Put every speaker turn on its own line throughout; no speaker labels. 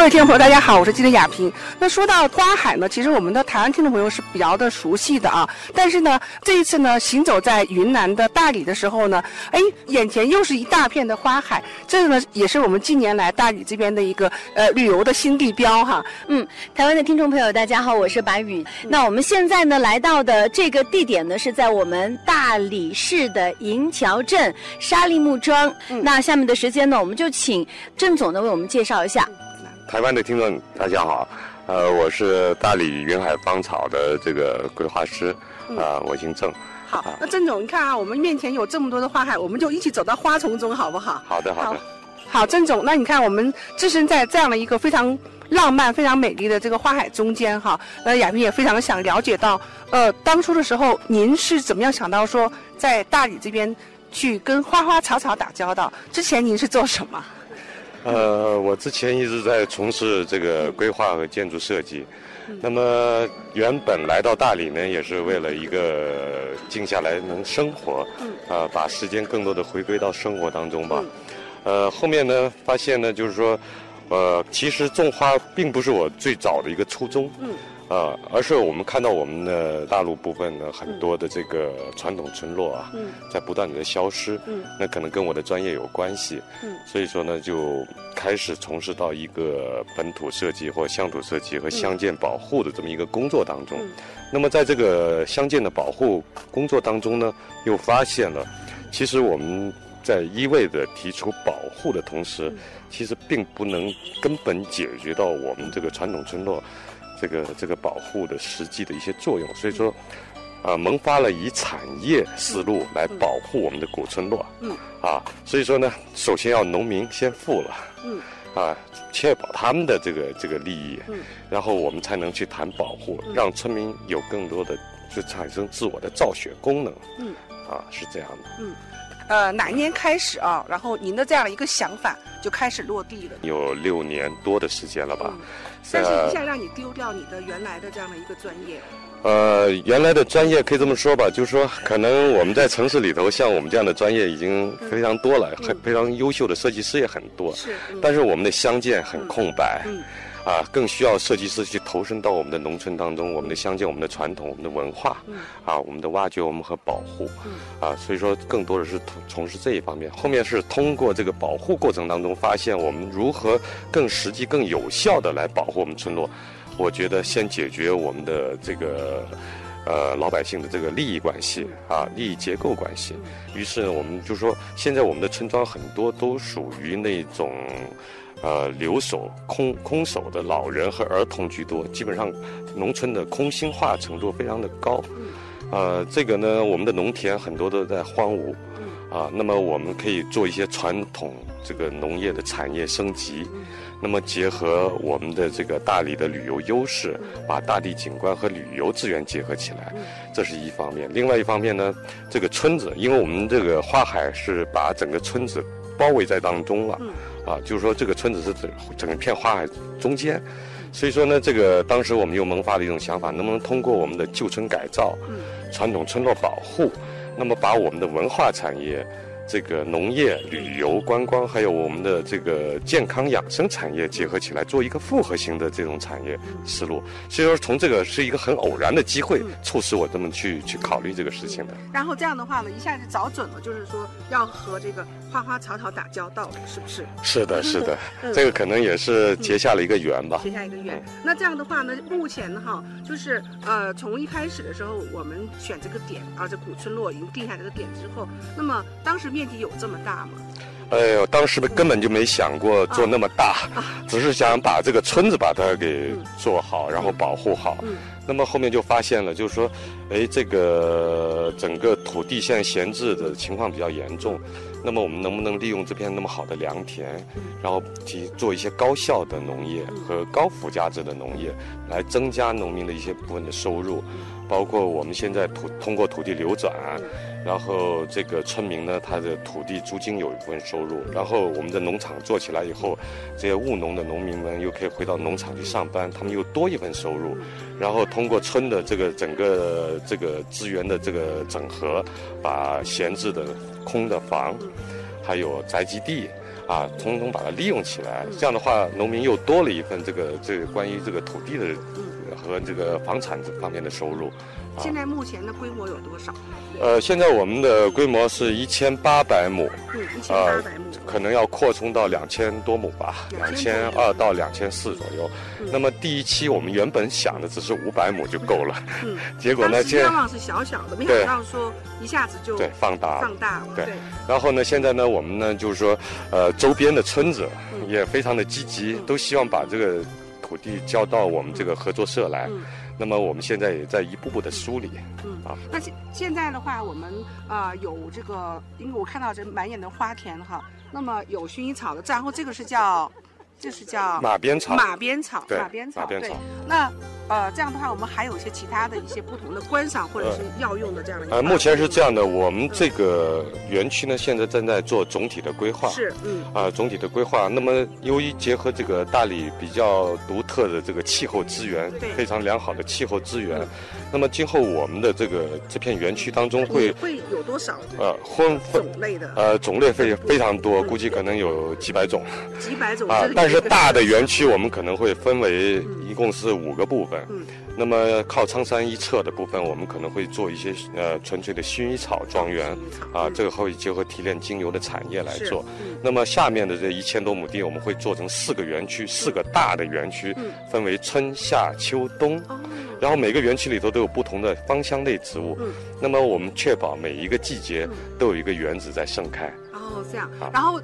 各位听众朋友，大家好，我是记者雅萍。那说到花海呢，其实我们的台湾听众朋友是比较的熟悉的啊。但是呢，这一次呢，行走在云南的大理的时候呢，哎，眼前又是一大片的花海，这个呢，也是我们近年来大理这边的一个呃旅游的新地标哈。
嗯，台湾的听众朋友，大家好，我是白宇。那我们现在呢，来到的这个地点呢，是在我们大理市的银桥镇沙利木庄。那下面的时间呢，我们就请郑总呢为我们介绍一下。
台湾的听众，大家好，呃，我是大理云海芳草的这个规划师，啊，我姓郑。
好，那郑总，你看啊，我们面前有这么多的花海，我们就一起走到花丛中，好不好？
好的，好的。
好，郑总，那你看我们置身在这样的一个非常浪漫、非常美丽的这个花海中间哈，那，亚萍也非常想了解到，呃，当初的时候您是怎么样想到说在大理这边去跟花花草草打交道？之前您是做什么？
呃，我之前一直在从事这个规划和建筑设计，那么原本来到大理呢，也是为了一个静下来能生活，啊，把时间更多的回归到生活当中吧。呃，后面呢，发现呢，就是说，呃，其实种花并不是我最早的一个初衷。啊，而是我们看到我们的大陆部分呢，很多的这个传统村落啊，在不断的消失。嗯，那可能跟我的专业有关系。嗯，所以说呢，就开始从事到一个本土设计或乡土设计和乡建保护的这么一个工作当中。那么在这个乡建的保护工作当中呢，又发现了，其实我们在一味的提出保护的同时，其实并不能根本解决到我们这个传统村落。这个这个保护的实际的一些作用，所以说，啊，萌发了以产业思路来保护我们的古村落，嗯，啊，所以说呢，首先要农民先富了，嗯，啊，确保他们的这个这个利益，嗯，然后我们才能去谈保护，让村民有更多的就产生自我的造血功能，嗯，啊，是这样的，嗯。
呃，哪一年开始啊？然后您的这样的一个想法就开始落地了。
有六年多的时间了吧？
但是一下让你丢掉你的原来的这样的一个专业。
呃，原来的专业可以这么说吧，就是说，可能我们在城市里头，像我们这样的专业已经非常多了，很非常优秀的设计师也很多。是。但是我们的相见很空白。嗯。啊，更需要设计师去投身到我们的农村当中，我们的乡间、我们的传统、我们的文化，啊，我们的挖掘、我们和保护，啊，所以说更多的是从从事这一方面。后面是通过这个保护过程当中，发现我们如何更实际、更有效的来保护我们村落。我觉得先解决我们的这个呃老百姓的这个利益关系啊，利益结构关系。于是我们就说，现在我们的村庄很多都属于那种。呃，留守空空守的老人和儿童居多，基本上农村的空心化程度非常的高。呃，这个呢，我们的农田很多都在荒芜。啊，那么我们可以做一些传统这个农业的产业升级。那么结合我们的这个大理的旅游优势，把大地景观和旅游资源结合起来，这是一方面。另外一方面呢，这个村子，因为我们这个花海是把整个村子包围在当中了。啊，就是说这个村子是整整片花海中间，所以说呢，这个当时我们又萌发了一种想法，能不能通过我们的旧村改造、传统村落保护，那么把我们的文化产业。这个农业、旅游、观光，还有我们的这个健康养生产业结合起来，做一个复合型的这种产业思路。所以说，从这个是一个很偶然的机会，促使我这么去去考虑这个事情的。
然后这样的话呢，一下子找准了，就是说要和这个花花草草打交道，是不是？
是的，是的，这个可能也是结下了一个缘吧。
结下一个缘。那这样的话呢，目前哈，就是呃，从一开始的时候，我们选这个点啊，这古村落已经定下这个点之后，那么当时面。面积有这么大吗？哎
呦，当时根本就没想过做那么大，只是想把这个村子把它给做好，然后保护好。那么后面就发现了，就是说，哎，这个整个土地现在闲置的情况比较严重。那么我们能不能利用这片那么好的良田，然后去做一些高效的农业和高附加值的农业，来增加农民的一些部分的收入，包括我们现在土通过土地流转。然后这个村民呢，他的土地租金有一部分收入，然后我们的农场做起来以后，这些务农的农民们又可以回到农场去上班，他们又多一份收入。然后通过村的这个整个这个资源的这个整合，把闲置的空的房，还有宅基地。啊，通通把它利用起来。这样的话，农民又多了一份这个这个关于这个土地的和这个房产这方面的收入。
现在目前的规模有多少？
呃，现在我们的规模是一千八百亩，
嗯，一千八百亩，
可能要扩充到两千多亩吧，两千二到两千四左右。那么第一期我们原本想的只是五百亩就够了，嗯，结果呢，
愿望是小小的，没想到说一下子就
对放大
放大了，对。
然后呢，现在呢，我们呢就是说，呃，周边的村子也非常的积极，都希望把这个土地交到我们这个合作社来。那么我们现在也在一步步的梳理，嗯啊。
那现现在的话，我们啊有这个，因为我看到这满眼的花田哈，那么有薰衣草的，然后这个是叫。这是叫
马鞭草，
马鞭草，
马鞭草，对。
那呃，这样的话，我们还有一些其他的一些不同的观赏或者是药用的这样的。
呃，目前是这样的，我们这个园区呢，现在正在做总体的规划。
是，嗯。
啊，总体的规划。那么，由于结合这个大理比较独特的这个气候资源，非常良好的气候资源，那么今后我们的这个这片园区当中会
会有多少？
呃，分
种类的。
呃，种类非非常多，估计可能有几百种。
几百种啊，
但。是大的园区，我们可能会分为一共是五个部分。那么靠苍山一侧的部分，我们可能会做一些呃纯粹的薰衣草庄园，啊，这个会结合提炼精油的产业来做。那么下面的这一千多亩地，我们会做成四个园区，四个大的园区，分为春夏秋冬。然后每个园区里头都有不同的芳香类植物。嗯那么我们确保每一个季节都有一个园子在盛开。
哦，这样。然后。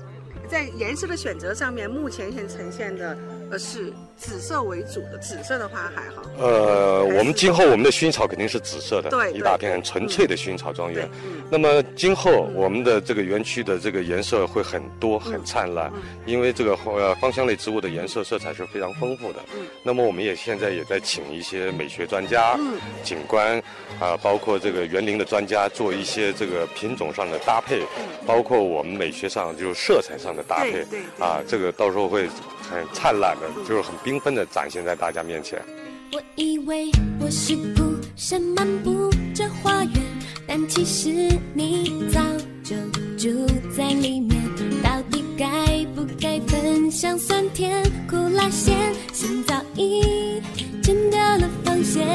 在颜色的选择上面，目前现呈现的呃是紫色为主的，紫色的花海哈。
呃，我们今后我们的薰衣草肯定是紫色的，
对，
一大片纯粹的薰衣草庄园。那么今后我们的这个园区的这个颜色会很多很灿烂，因为这个呃芳香类植物的颜色色彩是非常丰富的。那么我们也现在也在请一些美学专家、景观啊，包括这个园林的专家做一些这个品种上的搭配，包括我们美学上就是色彩上。的搭配啊，这个到时候会很灿烂的，就是很缤纷的展现在大家面前。
我以为我是孤身漫步这花园，但其实你早就住在里面。到底该不该分享酸甜苦辣咸？心早已剪掉了防线，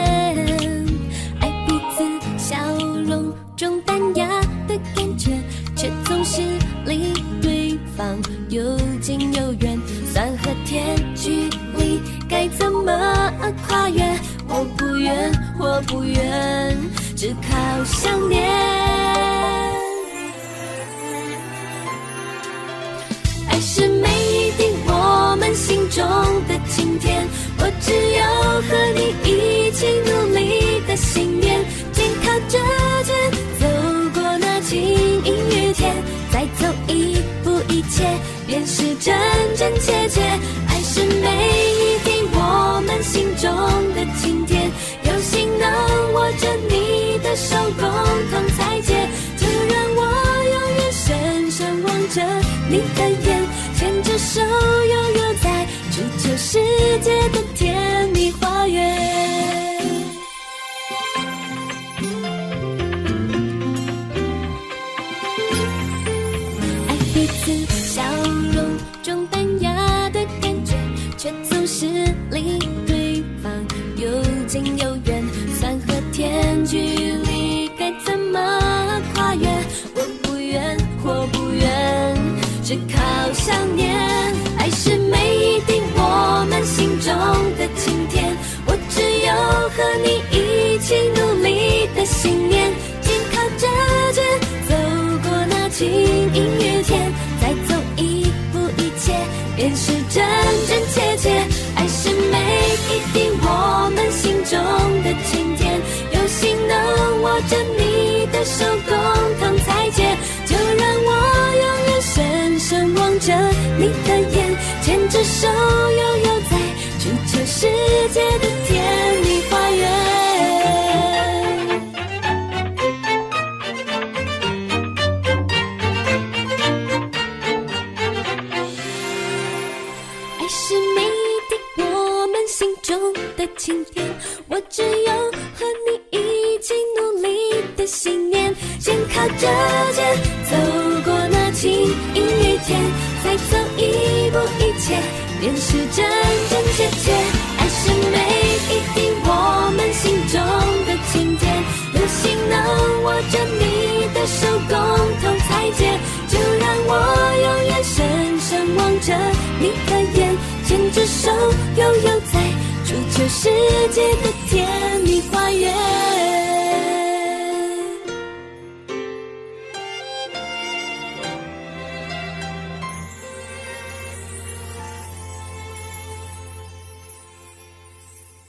真真切切，爱是每一滴我们心中的晴天。有幸能握着你的手，共同裁剪，就让我永远深深望着你的眼，牵着手悠悠在追求世界的天近有远，酸和甜距离该怎么跨越？我不愿，我不愿，只靠想念。爱是每一滴我们心中的晴天，我只有和你一起努力的信念，紧靠着肩，走过那晴阴雨天，再走一步，一切便是真真切手悠悠在追求世界的甜蜜花园。爱是每一滴我们心中的晴天。我只有和你一起努力的信念，肩靠着肩走过那晴阴雨天。再走，便是真真切切。爱是每一滴我们心中的情甜，有心能握着你的手，共同裁剪。就让我用眼深深望着你的眼，牵着手悠悠在。足球世界的甜蜜花园。